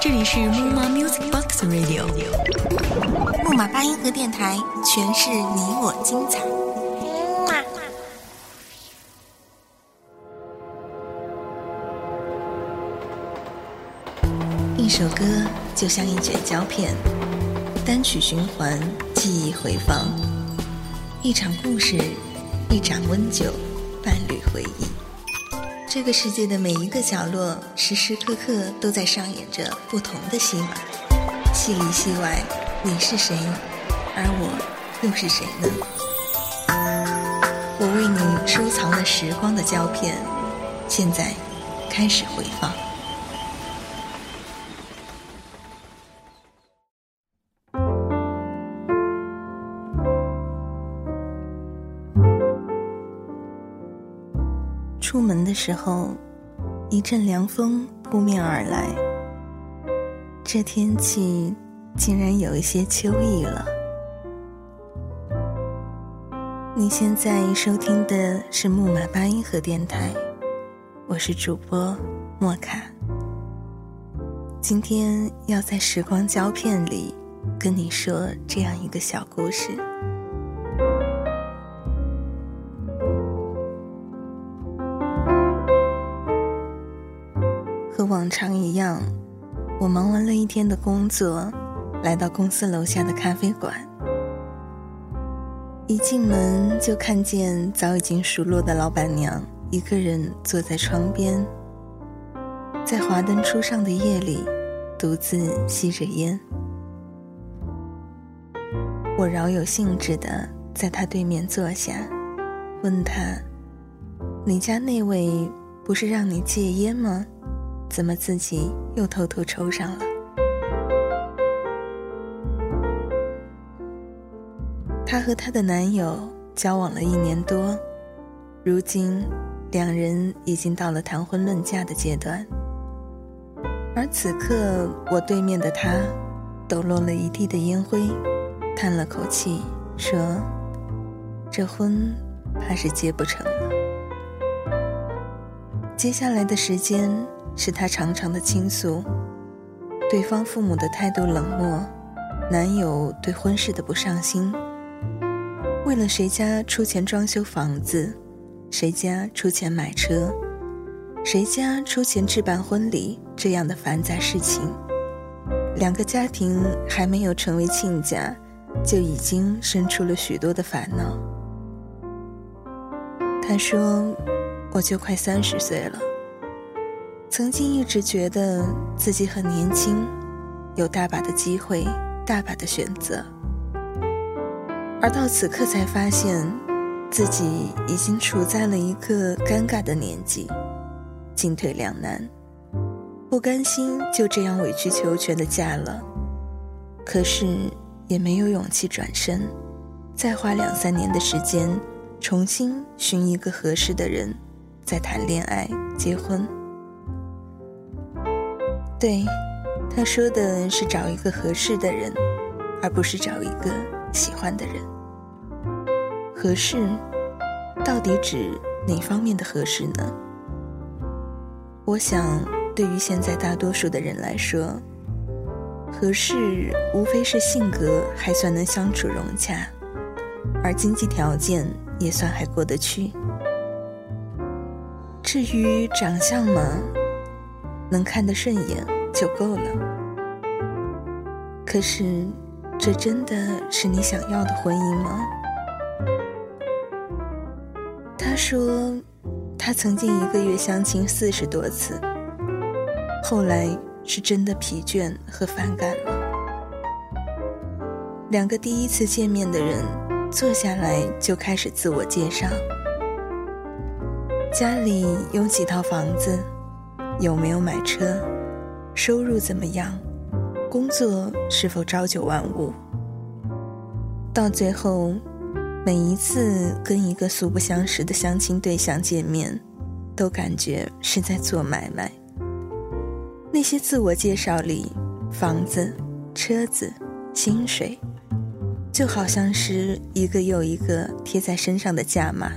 这里是木马 Music Box Radio，木马八音盒电台，诠释你我精彩。一首歌就像一卷胶片，单曲循环，记忆回放；一场故事，一盏温酒，伴侣回忆。这个世界的每一个角落，时时刻刻都在上演着不同的戏码，戏里戏外，你是谁，而我又是谁呢？我为你收藏了时光的胶片，现在开始回放。出门的时候，一阵凉风扑面而来。这天气竟然有一些秋意了。你现在收听的是木马八音盒电台，我是主播莫卡。今天要在时光胶片里跟你说这样一个小故事。常一样，我忙完了一天的工作，来到公司楼下的咖啡馆。一进门就看见早已经熟络的老板娘一个人坐在窗边，在华灯初上的夜里，独自吸着烟。我饶有兴致的在她对面坐下，问她：“你家那位不是让你戒烟吗？”怎么自己又偷偷抽上了？她和她的男友交往了一年多，如今两人已经到了谈婚论嫁的阶段。而此刻，我对面的他抖落了一地的烟灰，叹了口气，说：“这婚怕是结不成了。”接下来的时间。是他长长的倾诉，对方父母的态度冷漠，男友对婚事的不上心，为了谁家出钱装修房子，谁家出钱买车，谁家出钱置办婚礼这样的繁杂事情，两个家庭还没有成为亲家，就已经生出了许多的烦恼。他说：“我就快三十岁了。”曾经一直觉得自己很年轻，有大把的机会，大把的选择，而到此刻才发现，自己已经处在了一个尴尬的年纪，进退两难，不甘心就这样委曲求全的嫁了，可是也没有勇气转身，再花两三年的时间，重新寻一个合适的人，再谈恋爱结婚。对，他说的是找一个合适的人，而不是找一个喜欢的人。合适，到底指哪方面的合适呢？我想，对于现在大多数的人来说，合适无非是性格还算能相处融洽，而经济条件也算还过得去。至于长相嘛。能看得顺眼就够了。可是，这真的是你想要的婚姻吗？他说，他曾经一个月相亲四十多次，后来是真的疲倦和反感了。两个第一次见面的人坐下来就开始自我介绍，家里有几套房子。有没有买车？收入怎么样？工作是否朝九晚五？到最后，每一次跟一个素不相识的相亲对象见面，都感觉是在做买卖。那些自我介绍里，房子、车子、薪水，就好像是一个又一个贴在身上的价码。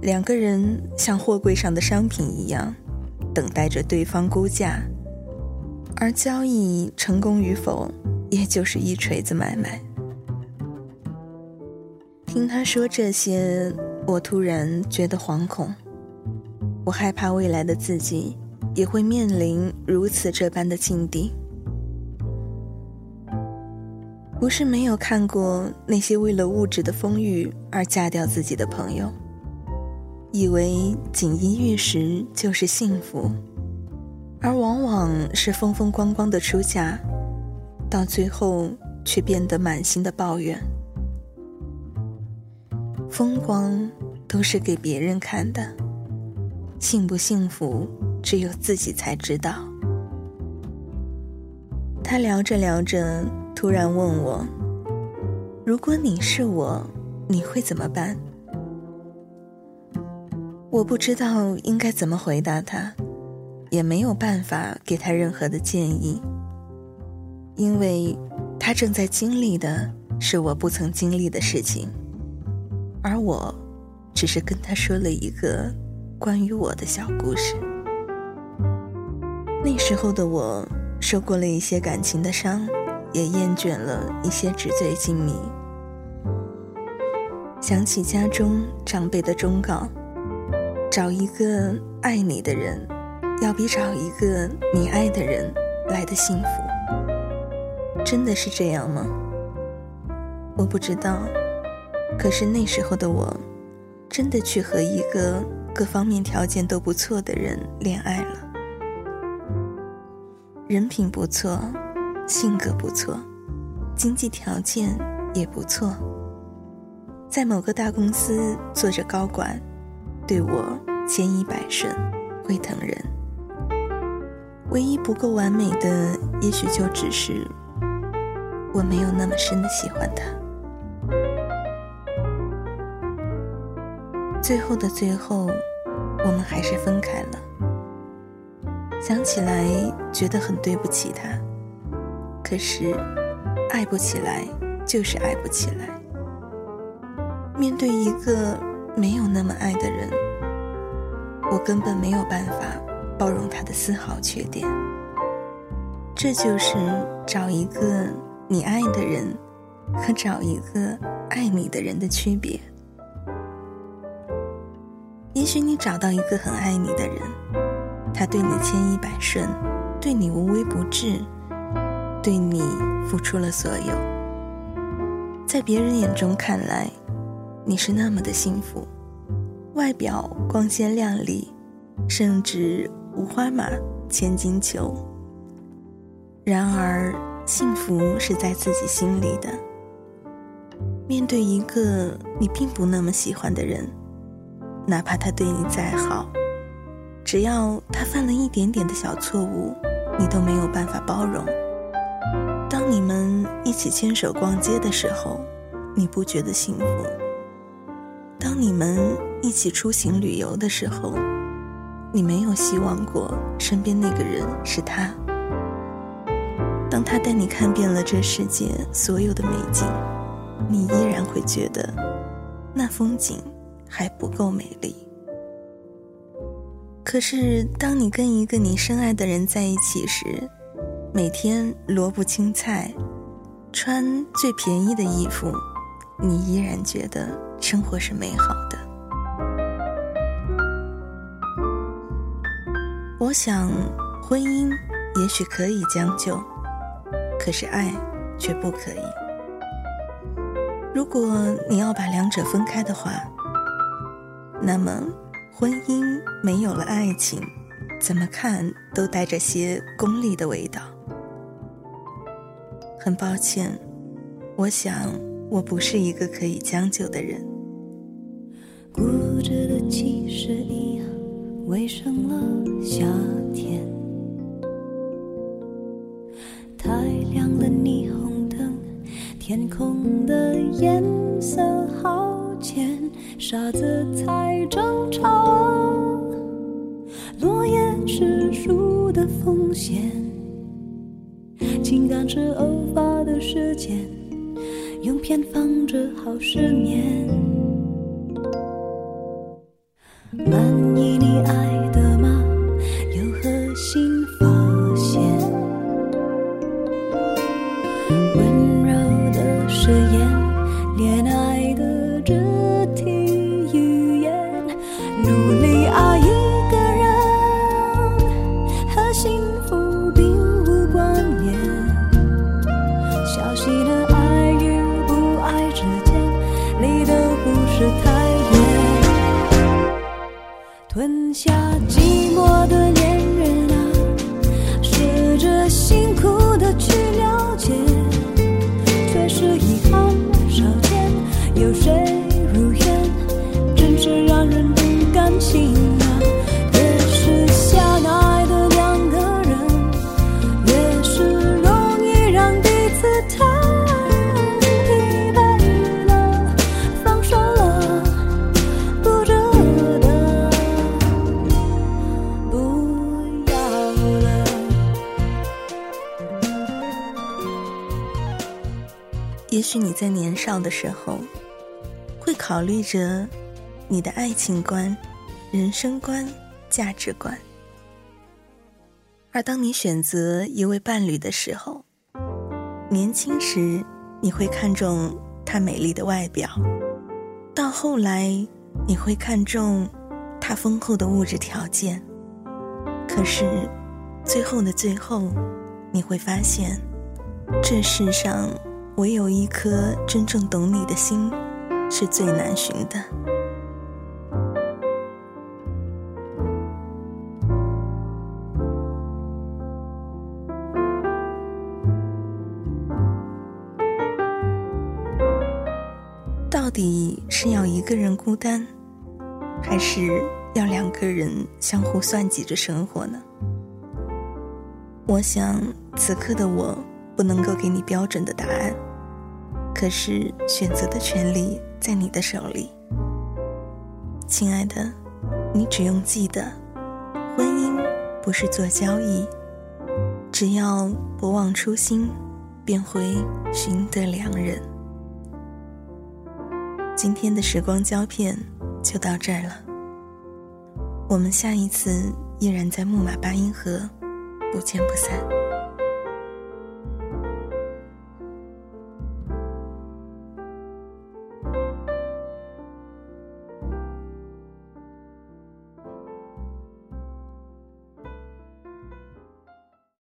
两个人像货柜上的商品一样，等待着对方估价，而交易成功与否，也就是一锤子买卖。听他说这些，我突然觉得惶恐。我害怕未来的自己也会面临如此这般的境地。不是没有看过那些为了物质的丰裕而嫁掉自己的朋友，以为锦衣玉食就是幸福，而往往是风风光光的出嫁，到最后却变得满心的抱怨。风光都是给别人看的，幸不幸福只有自己才知道。他聊着聊着。突然问我：“如果你是我，你会怎么办？”我不知道应该怎么回答他，也没有办法给他任何的建议，因为他正在经历的是我不曾经历的事情，而我只是跟他说了一个关于我的小故事。那时候的我受过了一些感情的伤。也厌倦了一些纸醉金迷，想起家中长辈的忠告：找一个爱你的人，要比找一个你爱的人来的幸福。真的是这样吗？我不知道。可是那时候的我，真的去和一个各方面条件都不错的人恋爱了，人品不错。性格不错，经济条件也不错，在某个大公司做着高管，对我千依百顺，会疼人。唯一不够完美的，也许就只是我没有那么深的喜欢他。最后的最后，我们还是分开了。想起来，觉得很对不起他。可是，爱不起来就是爱不起来。面对一个没有那么爱的人，我根本没有办法包容他的丝毫缺点。这就是找一个你爱的人和找一个爱你的人的区别。也许你找到一个很爱你的人，他对你千依百顺，对你无微不至。对你付出了所有，在别人眼中看来，你是那么的幸福，外表光鲜亮丽，甚至五花马，千金裘。然而，幸福是在自己心里的。面对一个你并不那么喜欢的人，哪怕他对你再好，只要他犯了一点点的小错误，你都没有办法包容。当你们一起牵手逛街的时候，你不觉得幸福；当你们一起出行旅游的时候，你没有希望过身边那个人是他。当他带你看遍了这世界所有的美景，你依然会觉得那风景还不够美丽。可是，当你跟一个你深爱的人在一起时，每天萝卜青菜，穿最便宜的衣服，你依然觉得生活是美好的。我想，婚姻也许可以将就，可是爱却不可以。如果你要把两者分开的话，那么婚姻没有了爱情，怎么看都带着些功利的味道。很抱歉，我想我不是一个可以将就的人。固执的七十一样围上了夏天，太亮的霓虹灯，天空的颜色好浅，傻子才争吵，落叶是树的风险。情感是偶发的事件，用偏方治好失眠。满意你爱。吞下寂寞。许你在年少的时候，会考虑着你的爱情观、人生观、价值观，而当你选择一位伴侣的时候，年轻时你会看重他美丽的外表，到后来你会看重他丰厚的物质条件，可是最后的最后，你会发现，这世上。唯有一颗真正懂你的心，是最难寻的。到底是要一个人孤单，还是要两个人相互算计着生活呢？我想，此刻的我不能够给你标准的答案。可是选择的权利在你的手里，亲爱的，你只用记得，婚姻不是做交易，只要不忘初心，便会寻得良人。今天的时光胶片就到这儿了，我们下一次依然在木马八音盒，不见不散。